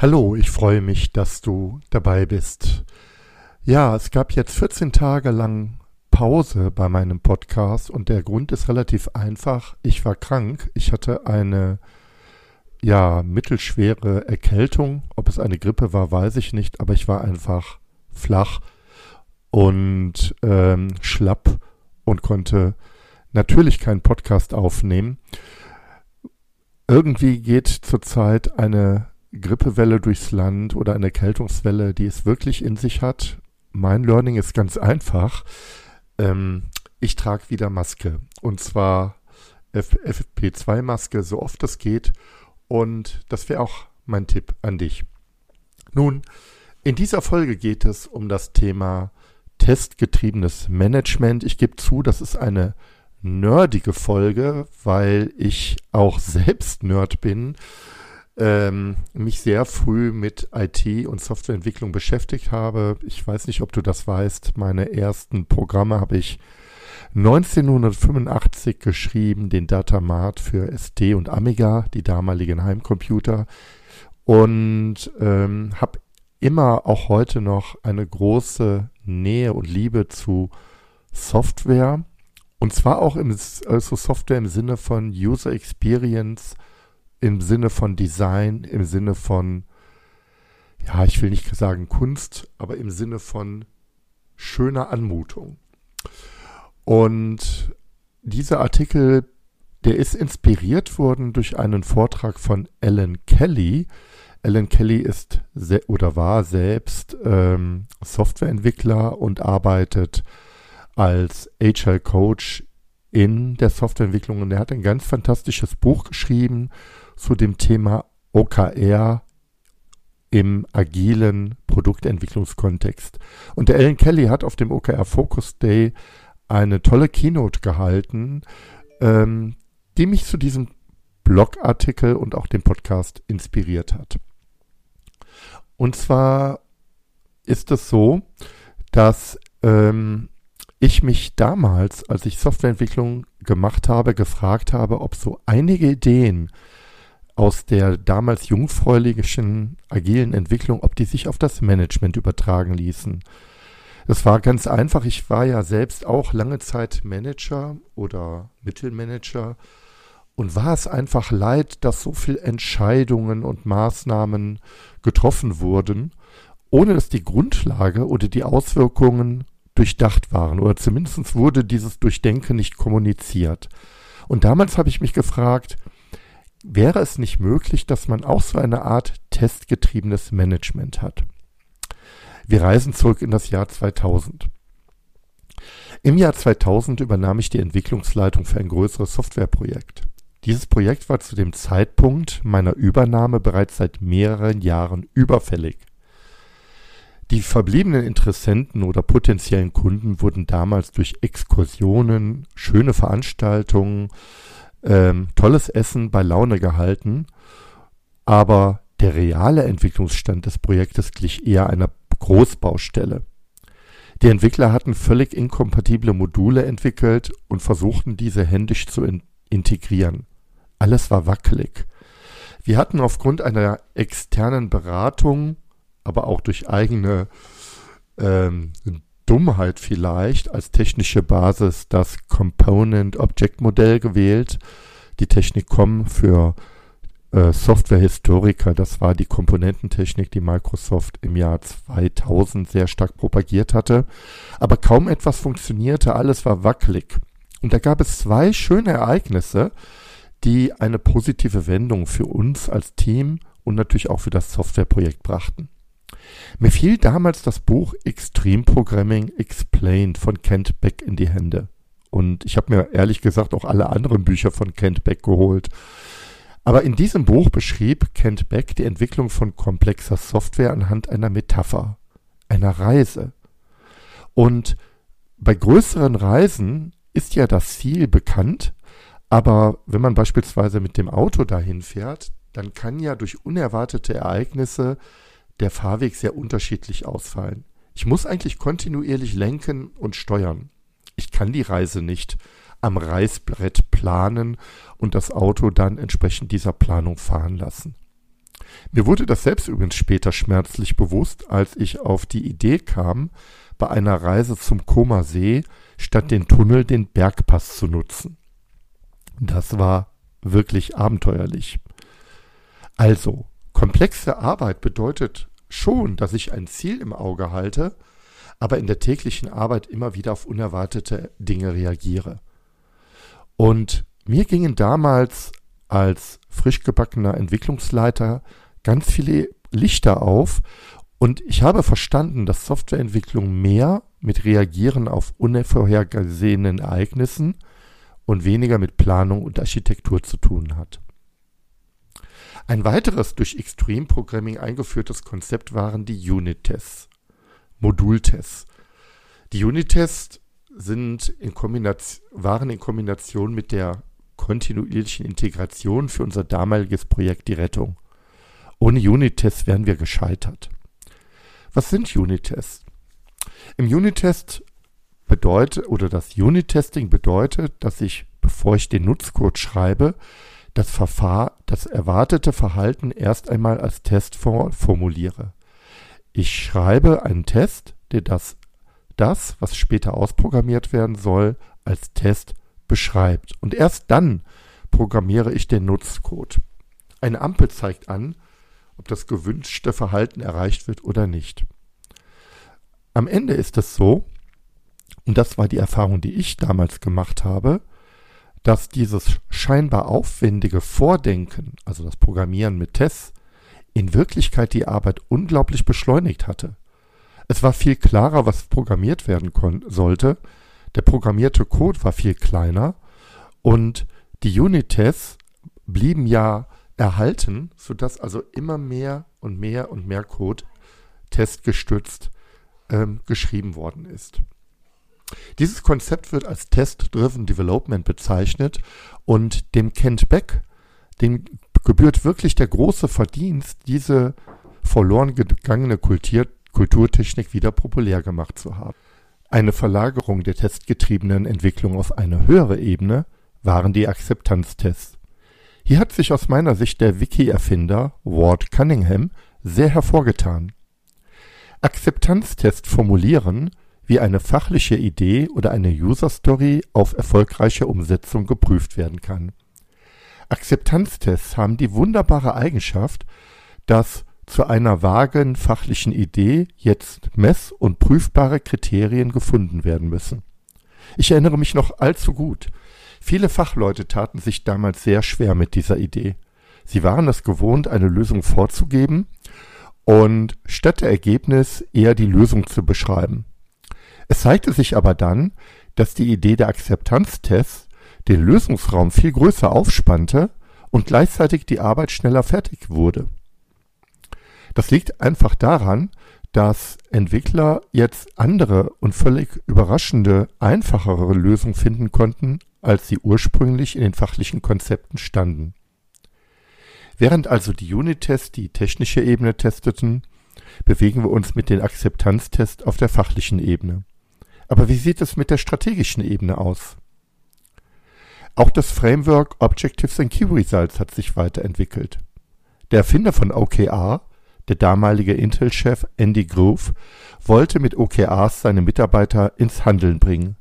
Hallo, ich freue mich, dass du dabei bist. Ja, es gab jetzt 14 Tage lang Pause bei meinem Podcast und der Grund ist relativ einfach. Ich war krank. Ich hatte eine ja, mittelschwere Erkältung. Ob es eine Grippe war, weiß ich nicht, aber ich war einfach flach und ähm, schlapp und konnte natürlich keinen Podcast aufnehmen. Irgendwie geht zurzeit eine Grippewelle durchs Land oder eine Erkältungswelle, die es wirklich in sich hat. Mein Learning ist ganz einfach. Ähm, ich trage wieder Maske. Und zwar FFP2-Maske, so oft es geht. Und das wäre auch mein Tipp an dich. Nun, in dieser Folge geht es um das Thema testgetriebenes Management. Ich gebe zu, das ist eine nerdige Folge, weil ich auch selbst Nerd bin ähm, mich sehr früh mit IT und Softwareentwicklung beschäftigt habe. Ich weiß nicht, ob du das weißt. Meine ersten Programme habe ich 1985 geschrieben, den Datamart für SD und Amiga, die damaligen Heimcomputer. Und ähm, habe immer auch heute noch eine große Nähe und Liebe zu Software. Und zwar auch im, also Software im Sinne von User Experience, im Sinne von Design, im Sinne von, ja, ich will nicht sagen Kunst, aber im Sinne von schöner Anmutung. Und dieser Artikel, der ist inspiriert worden durch einen Vortrag von Alan Kelly. Alan Kelly ist oder war selbst ähm, Softwareentwickler und arbeitet als Agile Coach in der Softwareentwicklung. Und er hat ein ganz fantastisches Buch geschrieben zu dem Thema OKR im agilen Produktentwicklungskontext. Und der Alan Kelly hat auf dem OKR Focus Day eine tolle Keynote gehalten, ähm, die mich zu diesem Blogartikel und auch dem Podcast inspiriert hat. Und zwar ist es so, dass ähm, ich mich damals, als ich Softwareentwicklung gemacht habe, gefragt habe, ob so einige Ideen, aus der damals jungfräulichen agilen Entwicklung, ob die sich auf das Management übertragen ließen. Das war ganz einfach. Ich war ja selbst auch lange Zeit Manager oder Mittelmanager und war es einfach leid, dass so viele Entscheidungen und Maßnahmen getroffen wurden, ohne dass die Grundlage oder die Auswirkungen durchdacht waren oder zumindest wurde dieses Durchdenken nicht kommuniziert. Und damals habe ich mich gefragt, wäre es nicht möglich, dass man auch so eine Art testgetriebenes Management hat? Wir reisen zurück in das Jahr 2000. Im Jahr 2000 übernahm ich die Entwicklungsleitung für ein größeres Softwareprojekt. Dieses Projekt war zu dem Zeitpunkt meiner Übernahme bereits seit mehreren Jahren überfällig. Die verbliebenen Interessenten oder potenziellen Kunden wurden damals durch Exkursionen, schöne Veranstaltungen, ähm, tolles Essen bei Laune gehalten, aber der reale Entwicklungsstand des Projektes glich eher einer Großbaustelle. Die Entwickler hatten völlig inkompatible Module entwickelt und versuchten diese händisch zu in integrieren. Alles war wackelig. Wir hatten aufgrund einer externen Beratung, aber auch durch eigene ähm, Dummheit vielleicht als technische Basis das Component-Object-Modell gewählt. Die Technik COM für äh, Softwarehistoriker, das war die Komponententechnik, die Microsoft im Jahr 2000 sehr stark propagiert hatte. Aber kaum etwas funktionierte, alles war wackelig. Und da gab es zwei schöne Ereignisse, die eine positive Wendung für uns als Team und natürlich auch für das Softwareprojekt brachten. Mir fiel damals das Buch Extreme Programming Explained von Kent Beck in die Hände. Und ich habe mir ehrlich gesagt auch alle anderen Bücher von Kent Beck geholt. Aber in diesem Buch beschrieb Kent Beck die Entwicklung von komplexer Software anhand einer Metapher, einer Reise. Und bei größeren Reisen ist ja das Ziel bekannt, aber wenn man beispielsweise mit dem Auto dahin fährt, dann kann ja durch unerwartete Ereignisse der Fahrweg sehr unterschiedlich ausfallen. Ich muss eigentlich kontinuierlich lenken und steuern. Ich kann die Reise nicht am Reißbrett planen und das Auto dann entsprechend dieser Planung fahren lassen. Mir wurde das selbst übrigens später schmerzlich bewusst, als ich auf die Idee kam, bei einer Reise zum Koma See statt den Tunnel den Bergpass zu nutzen. Das war wirklich abenteuerlich. Also, komplexe Arbeit bedeutet schon, dass ich ein Ziel im Auge halte, aber in der täglichen Arbeit immer wieder auf unerwartete Dinge reagiere. Und mir gingen damals als frisch gebackener Entwicklungsleiter ganz viele Lichter auf und ich habe verstanden, dass Softwareentwicklung mehr mit Reagieren auf unvorhergesehenen Ereignissen und weniger mit Planung und Architektur zu tun hat. Ein weiteres durch Extreme Programming eingeführtes Konzept waren die Unit-Tests, Modultests. Die Unit-Tests waren in Kombination mit der kontinuierlichen Integration für unser damaliges Projekt die Rettung. Ohne Unit-Tests wären wir gescheitert. Was sind Unit-Tests? Im Unit-Test bedeutet, oder das Unit-Testing bedeutet, dass ich, bevor ich den Nutzcode schreibe, das Verfahren, das erwartete Verhalten erst einmal als Test formuliere. Ich schreibe einen Test, der das, das, was später ausprogrammiert werden soll, als Test beschreibt. Und erst dann programmiere ich den Nutzcode. Eine Ampel zeigt an, ob das gewünschte Verhalten erreicht wird oder nicht. Am Ende ist es so, und das war die Erfahrung, die ich damals gemacht habe, dass dieses scheinbar aufwendige Vordenken, also das Programmieren mit Tests, in Wirklichkeit die Arbeit unglaublich beschleunigt hatte. Es war viel klarer, was programmiert werden sollte. Der programmierte Code war viel kleiner und die Unit-Tests blieben ja erhalten, sodass also immer mehr und mehr und mehr Code testgestützt ähm, geschrieben worden ist. Dieses Konzept wird als Test-Driven Development bezeichnet und dem Kent Beck, dem gebührt wirklich der große Verdienst, diese verloren gegangene Kultur Kulturtechnik wieder populär gemacht zu haben. Eine Verlagerung der testgetriebenen Entwicklung auf eine höhere Ebene waren die Akzeptanztests. Hier hat sich aus meiner Sicht der Wiki-Erfinder Ward Cunningham sehr hervorgetan. Akzeptanztest formulieren, wie eine fachliche Idee oder eine User Story auf erfolgreiche Umsetzung geprüft werden kann. Akzeptanztests haben die wunderbare Eigenschaft, dass zu einer vagen fachlichen Idee jetzt mess- und prüfbare Kriterien gefunden werden müssen. Ich erinnere mich noch allzu gut. Viele Fachleute taten sich damals sehr schwer mit dieser Idee. Sie waren es gewohnt, eine Lösung vorzugeben und statt der Ergebnis eher die Lösung zu beschreiben. Es zeigte sich aber dann, dass die Idee der Akzeptanztests den Lösungsraum viel größer aufspannte und gleichzeitig die Arbeit schneller fertig wurde. Das liegt einfach daran, dass Entwickler jetzt andere und völlig überraschende, einfachere Lösungen finden konnten, als sie ursprünglich in den fachlichen Konzepten standen. Während also die Unit-Tests die technische Ebene testeten, bewegen wir uns mit den Akzeptanztests auf der fachlichen Ebene. Aber wie sieht es mit der strategischen Ebene aus? Auch das Framework Objectives and Key Results hat sich weiterentwickelt. Der Erfinder von OKR, der damalige Intel-Chef Andy Grove, wollte mit OKRs seine Mitarbeiter ins Handeln bringen.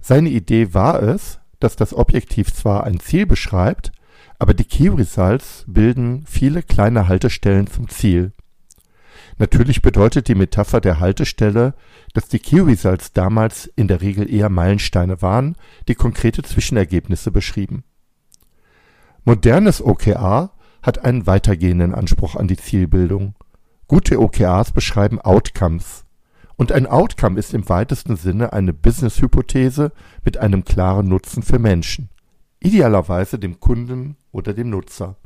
Seine Idee war es, dass das Objektiv zwar ein Ziel beschreibt, aber die Key Results bilden viele kleine Haltestellen zum Ziel. Natürlich bedeutet die Metapher der Haltestelle, dass die Results damals in der Regel eher Meilensteine waren, die konkrete Zwischenergebnisse beschrieben. Modernes OKR hat einen weitergehenden Anspruch an die Zielbildung. Gute OKRs beschreiben Outcomes. Und ein Outcome ist im weitesten Sinne eine Business-Hypothese mit einem klaren Nutzen für Menschen. Idealerweise dem Kunden oder dem Nutzer.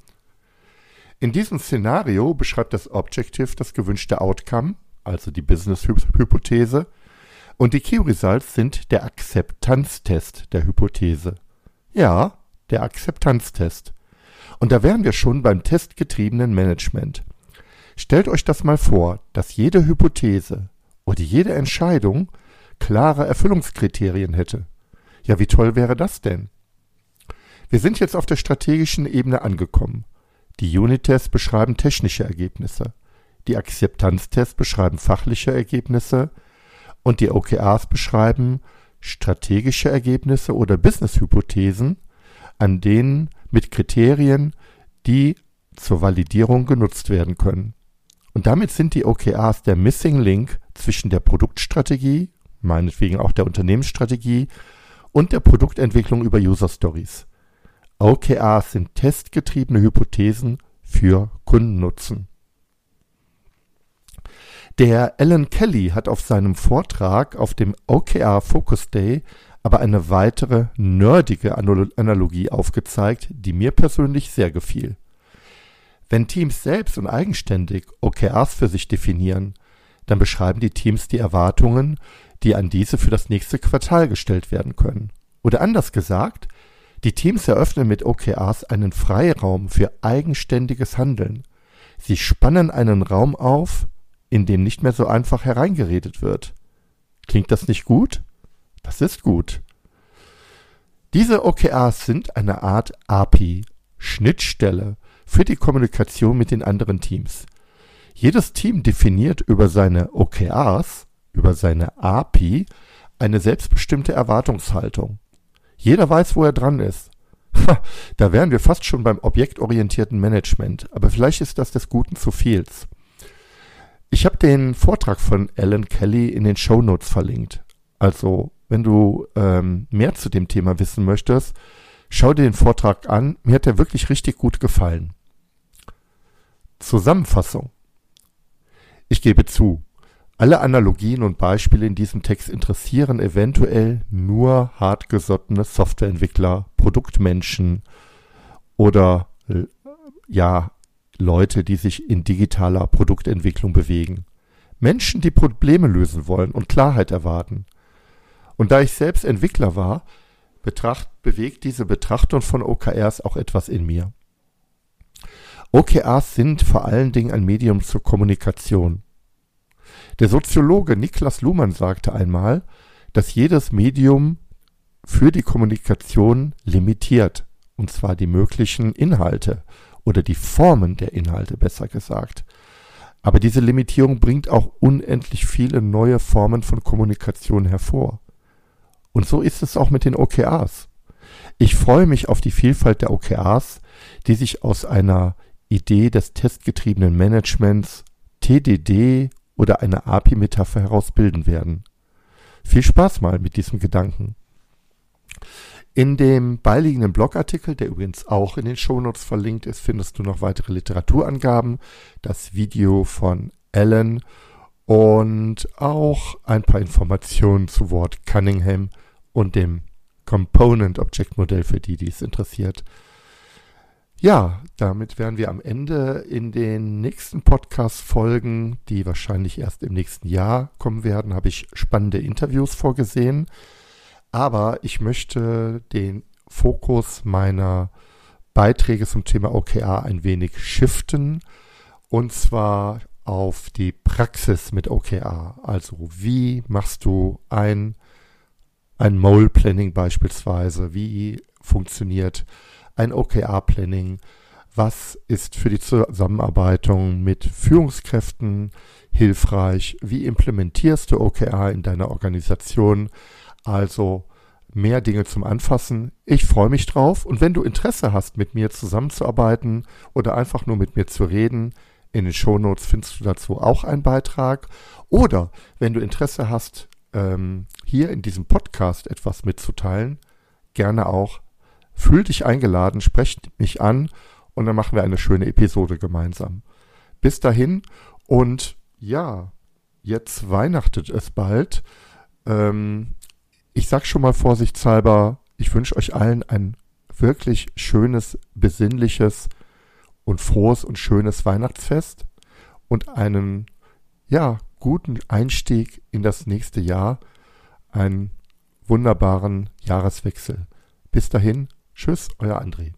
In diesem Szenario beschreibt das Objective das gewünschte Outcome, also die Business-Hypothese, und die Key Results sind der Akzeptanztest der Hypothese. Ja, der Akzeptanztest. Und da wären wir schon beim testgetriebenen Management. Stellt euch das mal vor, dass jede Hypothese oder jede Entscheidung klare Erfüllungskriterien hätte. Ja, wie toll wäre das denn? Wir sind jetzt auf der strategischen Ebene angekommen. Die Unit-Tests beschreiben technische Ergebnisse. Die Akzeptanztests beschreiben fachliche Ergebnisse und die OKRs beschreiben strategische Ergebnisse oder Business-Hypothesen, an denen mit Kriterien, die zur Validierung genutzt werden können. Und damit sind die OKRs der Missing Link zwischen der Produktstrategie, meinetwegen auch der Unternehmensstrategie, und der Produktentwicklung über User Stories. OKRs sind testgetriebene Hypothesen für Kundennutzen. Der Alan Kelly hat auf seinem Vortrag auf dem OKR Focus Day aber eine weitere nerdige Analogie aufgezeigt, die mir persönlich sehr gefiel. Wenn Teams selbst und eigenständig OKRs für sich definieren, dann beschreiben die Teams die Erwartungen, die an diese für das nächste Quartal gestellt werden können. Oder anders gesagt, die Teams eröffnen mit OKRs einen Freiraum für eigenständiges Handeln. Sie spannen einen Raum auf, in dem nicht mehr so einfach hereingeredet wird. Klingt das nicht gut? Das ist gut. Diese OKRs sind eine Art API, Schnittstelle für die Kommunikation mit den anderen Teams. Jedes Team definiert über seine OKRs, über seine API, eine selbstbestimmte Erwartungshaltung. Jeder weiß, wo er dran ist. da wären wir fast schon beim objektorientierten Management, aber vielleicht ist das des Guten zu viels. Ich habe den Vortrag von Alan Kelly in den Show Notes verlinkt. Also, wenn du ähm, mehr zu dem Thema wissen möchtest, schau dir den Vortrag an. Mir hat er wirklich richtig gut gefallen. Zusammenfassung. Ich gebe zu, alle Analogien und Beispiele in diesem Text interessieren eventuell nur hartgesottene Softwareentwickler, Produktmenschen oder äh, ja, Leute, die sich in digitaler Produktentwicklung bewegen. Menschen, die Probleme lösen wollen und Klarheit erwarten. Und da ich selbst Entwickler war, betracht, bewegt diese Betrachtung von OKRs auch etwas in mir. OKRs sind vor allen Dingen ein Medium zur Kommunikation. Der Soziologe Niklas Luhmann sagte einmal, dass jedes Medium für die Kommunikation limitiert, und zwar die möglichen Inhalte oder die Formen der Inhalte besser gesagt. Aber diese Limitierung bringt auch unendlich viele neue Formen von Kommunikation hervor. Und so ist es auch mit den OKRs. Ich freue mich auf die Vielfalt der OKRs, die sich aus einer Idee des testgetriebenen Managements, TDD oder einer API-Metapher heraus bilden werden. Viel Spaß mal mit diesem Gedanken. In dem beiliegenden Blogartikel, der übrigens auch in den Shownotes verlinkt ist, findest du noch weitere Literaturangaben, das Video von Alan und auch ein paar Informationen zu Wort Cunningham und dem Component Object Modell für die, die es interessiert. Ja, damit wären wir am Ende in den nächsten Podcast-Folgen, die wahrscheinlich erst im nächsten Jahr kommen werden, habe ich spannende Interviews vorgesehen. Aber ich möchte den Fokus meiner Beiträge zum Thema OKR ein wenig shiften. Und zwar auf die Praxis mit OKR. Also wie machst du ein, ein Mole-Planning beispielsweise? Wie funktioniert ein OKR-Planning? Was ist für die Zusammenarbeitung mit Führungskräften hilfreich? Wie implementierst du OKR in deiner Organisation? Also mehr Dinge zum Anfassen. Ich freue mich drauf und wenn du Interesse hast, mit mir zusammenzuarbeiten oder einfach nur mit mir zu reden, in den Shownotes findest du dazu auch einen Beitrag. Oder wenn du Interesse hast, ähm, hier in diesem Podcast etwas mitzuteilen, gerne auch. Fühl dich eingeladen, sprech mich an und dann machen wir eine schöne Episode gemeinsam. Bis dahin und ja, jetzt weihnachtet es bald. Ähm, ich sag schon mal vorsichtshalber, ich wünsche euch allen ein wirklich schönes, besinnliches und frohes und schönes Weihnachtsfest und einen, ja, guten Einstieg in das nächste Jahr, einen wunderbaren Jahreswechsel. Bis dahin, tschüss, euer André.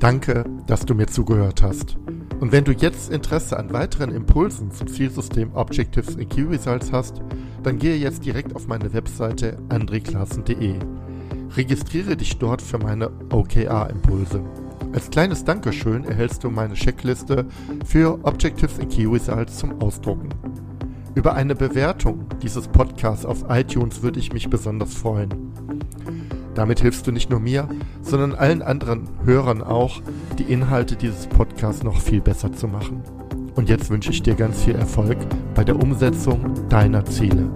Danke, dass du mir zugehört hast. Und wenn du jetzt Interesse an weiteren Impulsen zum Zielsystem Objectives in Key Results hast, dann gehe jetzt direkt auf meine Webseite andreklassen.de. Registriere dich dort für meine OKR-Impulse. Als kleines Dankeschön erhältst du meine Checkliste für Objectives in Key Results zum Ausdrucken. Über eine Bewertung dieses Podcasts auf iTunes würde ich mich besonders freuen. Damit hilfst du nicht nur mir, sondern allen anderen Hörern auch, die Inhalte dieses Podcasts noch viel besser zu machen. Und jetzt wünsche ich dir ganz viel Erfolg bei der Umsetzung deiner Ziele.